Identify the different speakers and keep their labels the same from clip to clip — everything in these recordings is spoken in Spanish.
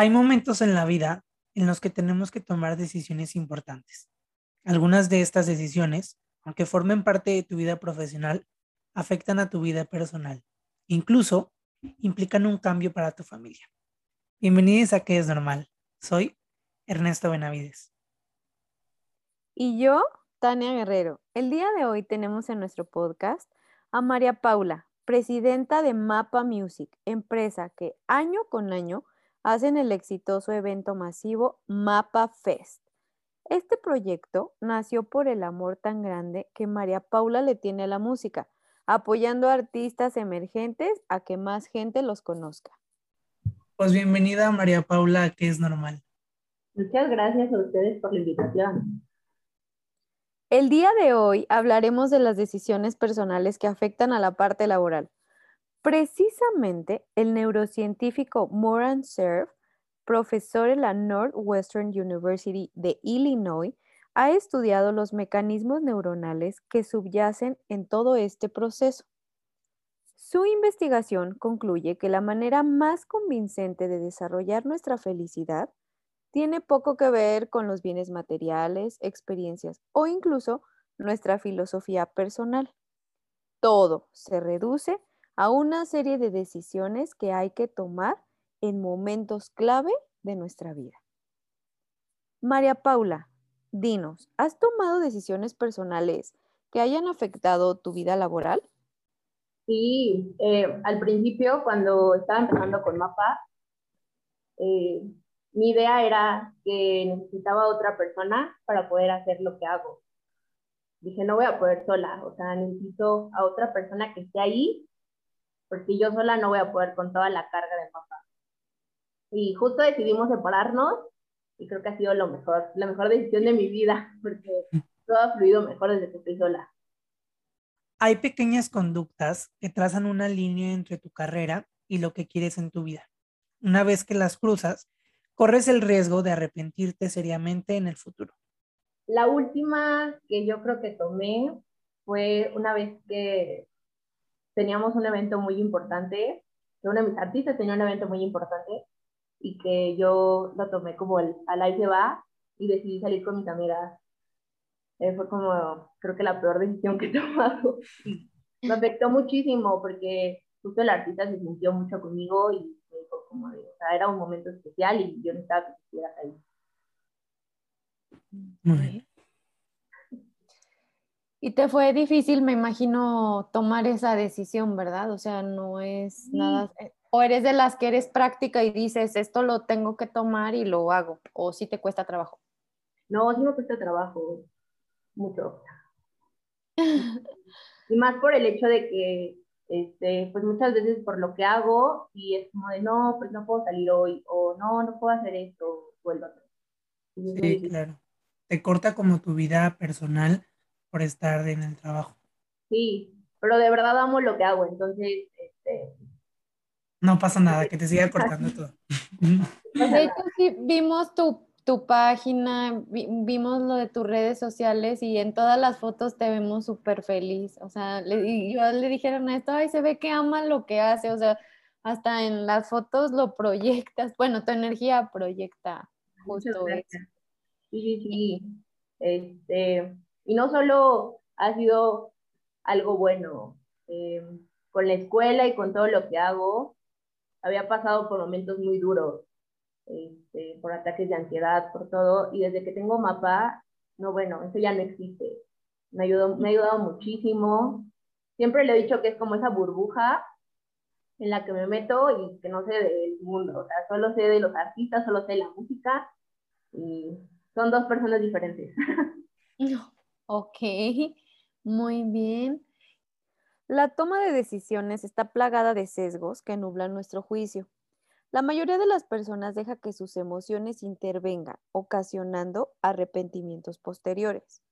Speaker 1: Hay momentos en la vida en los que tenemos que tomar decisiones importantes. Algunas de estas decisiones, aunque formen parte de tu vida profesional, afectan a tu vida personal. Incluso implican un cambio para tu familia. Bienvenidos a Que es Normal. Soy Ernesto Benavides.
Speaker 2: Y yo, Tania Guerrero. El día de hoy tenemos en nuestro podcast a María Paula, presidenta de Mapa Music, empresa que año con año hacen el exitoso evento masivo Mapa Fest. Este proyecto nació por el amor tan grande que María Paula le tiene a la música, apoyando a artistas emergentes a que más gente los conozca.
Speaker 1: Pues bienvenida María Paula, que es normal.
Speaker 3: Muchas gracias a ustedes por la invitación.
Speaker 2: El día de hoy hablaremos de las decisiones personales que afectan a la parte laboral. Precisamente el neurocientífico Moran Cerf, profesor en la Northwestern University de Illinois, ha estudiado los mecanismos neuronales que subyacen en todo este proceso. Su investigación concluye que la manera más convincente de desarrollar nuestra felicidad tiene poco que ver con los bienes materiales, experiencias o incluso nuestra filosofía personal. Todo se reduce a una serie de decisiones que hay que tomar en momentos clave de nuestra vida. María Paula, dinos, ¿has tomado decisiones personales que hayan afectado tu vida laboral?
Speaker 3: Sí, eh, al principio cuando estaba empezando con Mapa, eh, mi idea era que necesitaba otra persona para poder hacer lo que hago. Dije, no voy a poder sola, o sea, necesito a otra persona que esté ahí porque yo sola no voy a poder con toda la carga de papá. Y justo decidimos separarnos y creo que ha sido lo mejor, la mejor decisión de mi vida, porque todo ha fluido mejor desde que estoy sola.
Speaker 1: Hay pequeñas conductas que trazan una línea entre tu carrera y lo que quieres en tu vida. Una vez que las cruzas, corres el riesgo de arrepentirte seriamente en el futuro.
Speaker 3: La última que yo creo que tomé fue una vez que teníamos un evento muy importante, que uno de mis artistas tenía un evento muy importante y que yo lo tomé como al aire va y decidí salir con mis amigas. Eh, fue como, creo que la peor decisión que he tomado. Me afectó muchísimo porque justo el artista se sintió mucho conmigo y me dijo como, de, o sea, era un momento especial y yo necesitaba que estuvieras ahí.
Speaker 1: Muy bien.
Speaker 2: Y te fue difícil, me imagino, tomar esa decisión, ¿verdad? O sea, no es nada... Eh, o eres de las que eres práctica y dices, esto lo tengo que tomar y lo hago, o sí te cuesta trabajo.
Speaker 3: No, sí me cuesta trabajo, mucho. y más por el hecho de que, este, pues muchas veces por lo que hago, y es como de, no, pues no puedo salir hoy, o no, no puedo hacer esto, o el otro.
Speaker 1: Sí, claro. Te corta como tu vida personal por estar en el trabajo.
Speaker 3: Sí, pero de verdad amo lo que hago, entonces, este...
Speaker 1: No pasa nada, que te siga cortando todo.
Speaker 2: De hecho, sí, vimos tu, tu página, vimos lo de tus redes sociales y en todas las fotos te vemos súper feliz. O sea, le, yo le dijeron a esto, ay, se ve que ama lo que hace, o sea, hasta en las fotos lo proyectas, bueno, tu energía proyecta justo eso.
Speaker 3: Sí, sí, sí. Este, y no solo ha sido algo bueno, eh, con la escuela y con todo lo que hago, había pasado por momentos muy duros, este, por ataques de ansiedad, por todo, y desde que tengo mapa, no, bueno, eso ya no existe. Me, ayudó, me ha ayudado muchísimo. Siempre le he dicho que es como esa burbuja en la que me meto y que no sé del mundo, o sea, solo sé de los artistas, solo sé de la música, y son dos personas diferentes.
Speaker 2: No. Ok, muy bien. La toma de decisiones está plagada de sesgos que nublan nuestro juicio. La mayoría de las personas deja que sus emociones intervengan, ocasionando arrepentimientos posteriores.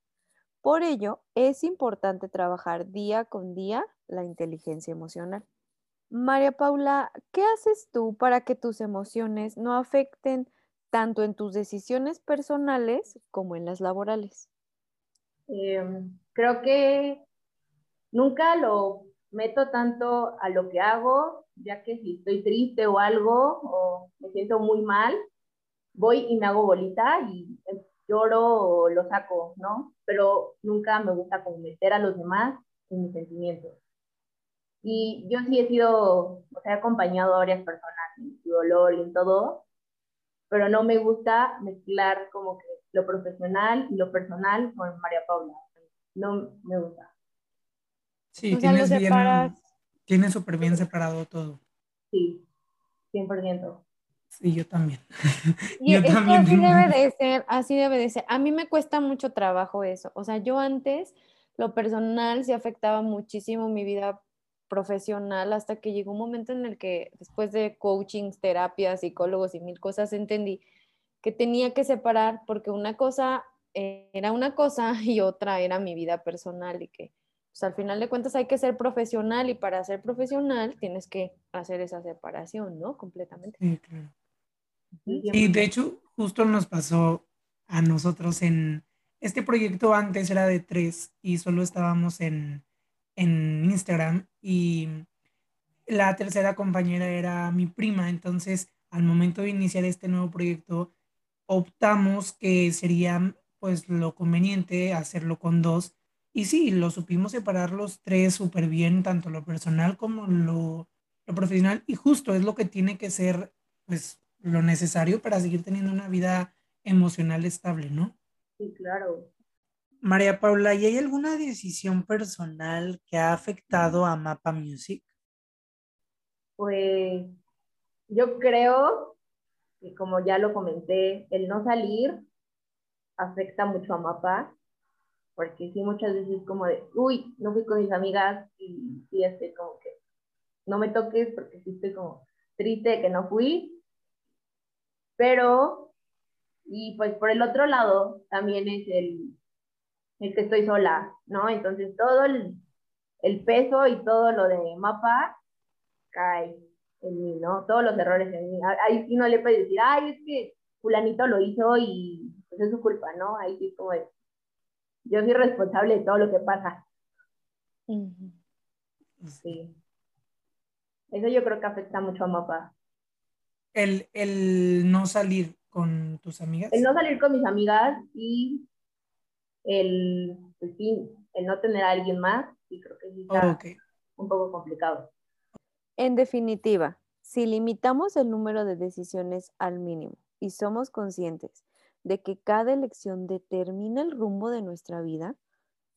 Speaker 2: Por ello, es importante trabajar día con día la inteligencia emocional. María Paula, ¿qué haces tú para que tus emociones no afecten tanto en tus decisiones personales como en las laborales?
Speaker 3: Em, creo que nunca lo meto tanto a lo que hago, ya que si estoy triste o algo, o me siento muy mal, voy y me hago bolita y lloro o lo saco, ¿no? Pero nunca me gusta como meter a los demás en mis sentimientos. Y yo sí he sido, o sea, he acompañado a varias personas en su dolor y en todo, pero no me gusta mezclar como que lo profesional y lo personal con María Paula. No me gusta.
Speaker 1: Sí, tienes, bien, tienes súper bien separado todo.
Speaker 3: Sí, 100%.
Speaker 1: Sí, yo también.
Speaker 4: Y yo también. así debe de ser, así debe de ser. A mí me cuesta mucho trabajo eso. O sea, yo antes, lo personal sí afectaba muchísimo mi vida profesional hasta que llegó un momento en el que después de coachings, terapias, psicólogos y mil cosas entendí que tenía que separar porque una cosa era una cosa y otra era mi vida personal y que pues, al final de cuentas hay que ser profesional y para ser profesional tienes que hacer esa separación, ¿no? Completamente.
Speaker 1: Sí, claro. Y de hecho justo nos pasó a nosotros en este proyecto antes era de tres y solo estábamos en, en Instagram y la tercera compañera era mi prima, entonces al momento de iniciar este nuevo proyecto optamos que sería pues lo conveniente hacerlo con dos. Y sí, lo supimos separar los tres súper bien, tanto lo personal como lo, lo, profesional. Y justo es lo que tiene que ser pues lo necesario para seguir teniendo una vida emocional estable, ¿no?
Speaker 3: Sí, claro.
Speaker 1: María Paula, ¿y hay alguna decisión personal que ha afectado a Mapa Music?
Speaker 3: Pues yo creo y como ya lo comenté, el no salir afecta mucho a Mapa, porque sí muchas veces como de, uy, no fui con mis amigas y, y este como que no me toques porque sí estoy como triste de que no fui, pero, y pues por el otro lado también es el, el que estoy sola, ¿no? Entonces todo el, el peso y todo lo de Mapa cae en mí, ¿no? Todos los errores en mí. Ahí sí no le puedes decir, ay, es que fulanito lo hizo y pues es su culpa, ¿no? Ahí sí como es. Yo soy responsable de todo lo que pasa. Sí. Eso yo creo que afecta mucho a Mapa.
Speaker 1: El, el no salir con tus amigas.
Speaker 3: El no salir con mis amigas y el, pues el no tener a alguien más, y creo que sí está un poco complicado.
Speaker 4: En definitiva, si limitamos el número de decisiones al mínimo y somos conscientes de que cada elección determina el rumbo de nuestra vida,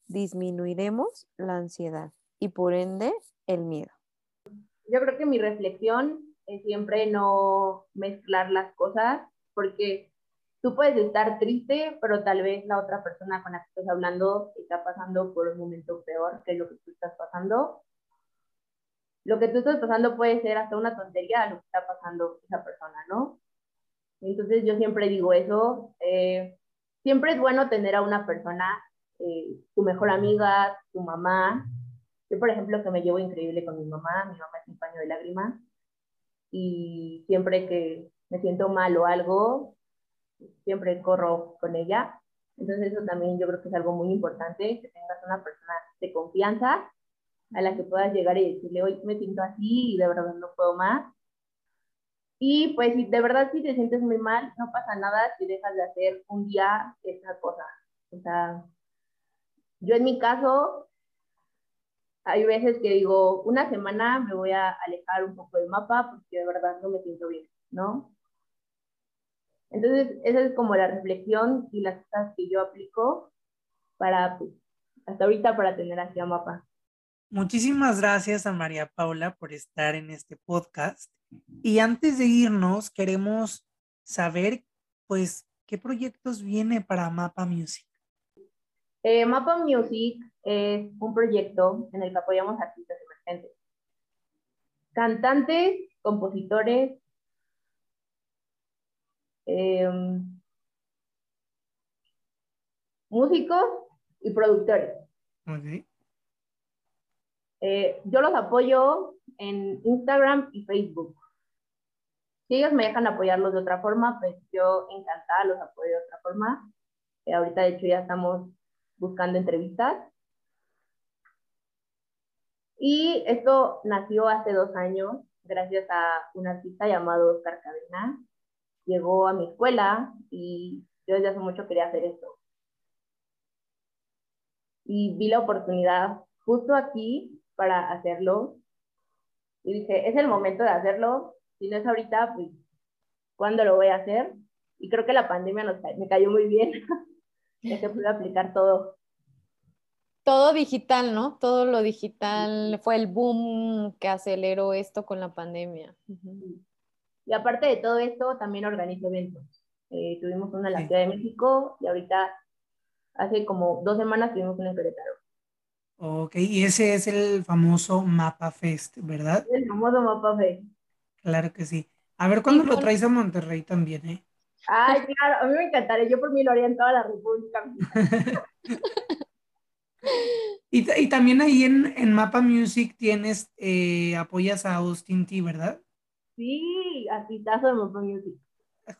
Speaker 4: disminuiremos la ansiedad y por ende el miedo.
Speaker 3: Yo creo que mi reflexión es siempre no mezclar las cosas porque tú puedes estar triste, pero tal vez la otra persona con la que estás hablando está pasando por un momento peor que lo que tú estás pasando lo que tú estás pasando puede ser hasta una tontería lo que está pasando esa persona, ¿no? Entonces yo siempre digo eso, eh, siempre es bueno tener a una persona, eh, tu mejor amiga, tu mamá. Yo, por ejemplo, que me llevo increíble con mi mamá, mi mamá es un paño de lágrimas, y siempre que me siento mal o algo, siempre corro con ella. Entonces eso también yo creo que es algo muy importante, que tengas una persona de confianza a la que puedas llegar y decirle, hoy me siento así y de verdad no puedo más. Y pues de verdad si te sientes muy mal, no pasa nada si dejas de hacer un día esa cosa. O sea, yo en mi caso, hay veces que digo, una semana me voy a alejar un poco del mapa porque de verdad no me siento bien, ¿no? Entonces, esa es como la reflexión y las cosas que yo aplico para, pues, hasta ahorita para tener así a mapa.
Speaker 1: Muchísimas gracias a María Paula por estar en este podcast. Y antes de irnos, queremos saber, pues, qué proyectos viene para Mapa Music.
Speaker 3: Eh, Mapa Music es un proyecto en el que apoyamos artistas emergentes. Cantantes, compositores, em, músicos y productores. Okay. Eh, yo los apoyo en Instagram y Facebook. Si ellos me dejan apoyarlos de otra forma, pues yo encantada los apoyo de otra forma. Eh, ahorita, de hecho, ya estamos buscando entrevistas.
Speaker 5: Y esto nació hace dos años gracias a un artista llamado Oscar Cadena. Llegó a mi escuela y yo desde hace mucho quería hacer esto. Y vi la oportunidad justo aquí para hacerlo. Y dije, es el momento de hacerlo. Si no es ahorita, pues, ¿cuándo lo voy a hacer? Y creo que la pandemia nos, me cayó muy bien. ya se pudo aplicar todo.
Speaker 4: Todo digital, ¿no? Todo lo digital fue el boom que aceleró esto con la pandemia.
Speaker 5: Y aparte de todo esto, también organizo eventos. Eh, tuvimos una en la Ciudad de México y ahorita, hace como dos semanas, tuvimos una en Querétaro.
Speaker 1: Ok, y ese es el famoso Mapa Fest, ¿verdad?
Speaker 5: El famoso Mapa Fest.
Speaker 1: Claro que sí. A ver cuándo lo traes a Monterrey también, ¿eh?
Speaker 5: Ay, claro, a mí me encantaría. Yo por mí lo haría en toda la República.
Speaker 1: y, y, también ahí en, en Mapa Music tienes, eh, apoyas a Austin T, ¿verdad?
Speaker 5: Sí, artistazo de Mapa Music.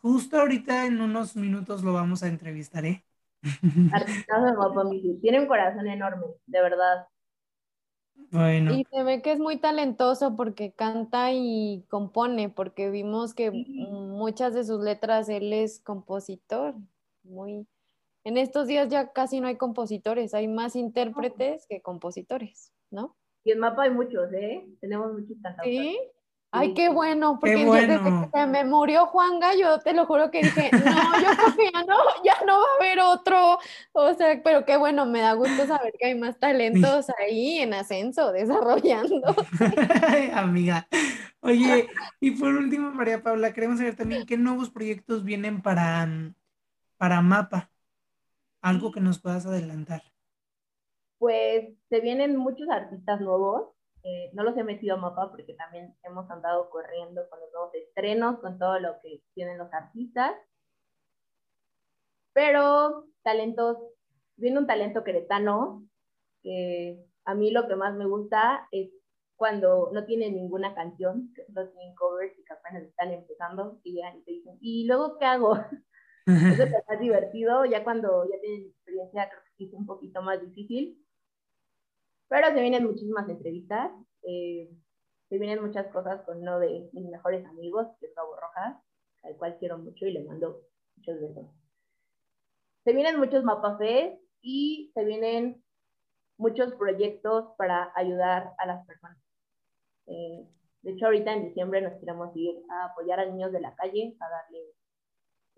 Speaker 1: Justo ahorita en unos minutos lo vamos a entrevistar, ¿eh?
Speaker 5: Artistazo de Music. Tiene un corazón enorme, de verdad.
Speaker 1: Bueno.
Speaker 4: Y se ve que es muy talentoso porque canta y compone, porque vimos que muchas de sus letras él es compositor. Muy. En estos días ya casi no hay compositores, hay más intérpretes que compositores, ¿no?
Speaker 5: Y en mapa hay muchos, ¿eh? Tenemos muchos cantantes.
Speaker 4: Sí. Ay, qué bueno, porque desde que se me murió Juan Gallo, te lo juro que dije, no, yo creo que ya no, ya no va a haber otro, o sea, pero qué bueno, me da gusto saber que hay más talentos ahí en ascenso, desarrollando.
Speaker 1: Amiga, oye, y por último, María Paula, queremos saber también qué nuevos proyectos vienen para, para Mapa, algo que nos puedas adelantar.
Speaker 5: Pues se vienen muchos artistas nuevos, eh, no los he metido a mapa porque también hemos andado corriendo con los nuevos estrenos, con todo lo que tienen los artistas. Pero talentos, viene un talento queretano, que a mí lo que más me gusta es cuando no tienen ninguna canción, que no tienen covers y que apenas están empezando y llegan y te dicen, ¿y luego qué hago? Eso está divertido, ya cuando ya tienen experiencia creo que es un poquito más difícil, pero se vienen muchísimas entrevistas, eh, se vienen muchas cosas con uno de mis mejores amigos, que es Gabo Rojas, al cual quiero mucho y le mando muchos besos. Se vienen muchos mapafes y se vienen muchos proyectos para ayudar a las personas. Eh, de hecho, ahorita en diciembre nos queremos ir a apoyar a niños de la calle, a darles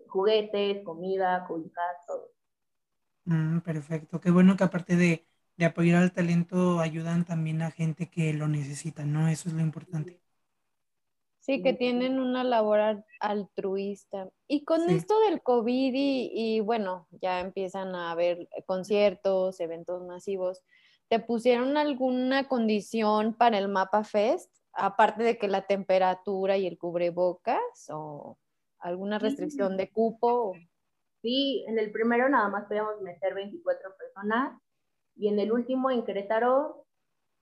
Speaker 5: juguetes, comida, cobijas, todo.
Speaker 1: Mm, perfecto. Qué bueno que aparte de de apoyar al talento ayudan también a gente que lo necesita, ¿no? Eso es lo importante.
Speaker 4: Sí, que tienen una labor altruista. Y con esto del COVID y, bueno, ya empiezan a haber conciertos, eventos masivos, ¿te pusieron alguna condición para el Mapa Fest? Aparte de que la temperatura y el cubrebocas o alguna restricción de cupo.
Speaker 5: Sí, en el primero nada más podíamos meter 24 personas y en el último, en Querétaro,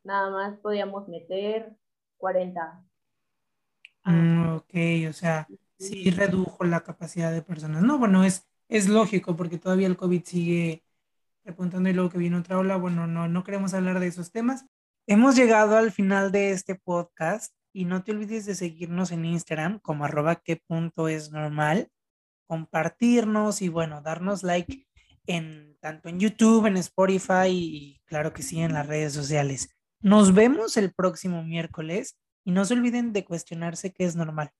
Speaker 5: nada más podíamos meter 40.
Speaker 1: Mm, ok, o sea, sí redujo la capacidad de personas. No, bueno, es, es lógico porque todavía el COVID sigue repuntando y luego que viene otra ola. Bueno, no, no queremos hablar de esos temas. Hemos llegado al final de este podcast y no te olvides de seguirnos en Instagram como arroba que punto es normal, compartirnos y bueno, darnos like en tanto en YouTube, en Spotify y claro que sí en las redes sociales. Nos vemos el próximo miércoles y no se olviden de cuestionarse qué es normal.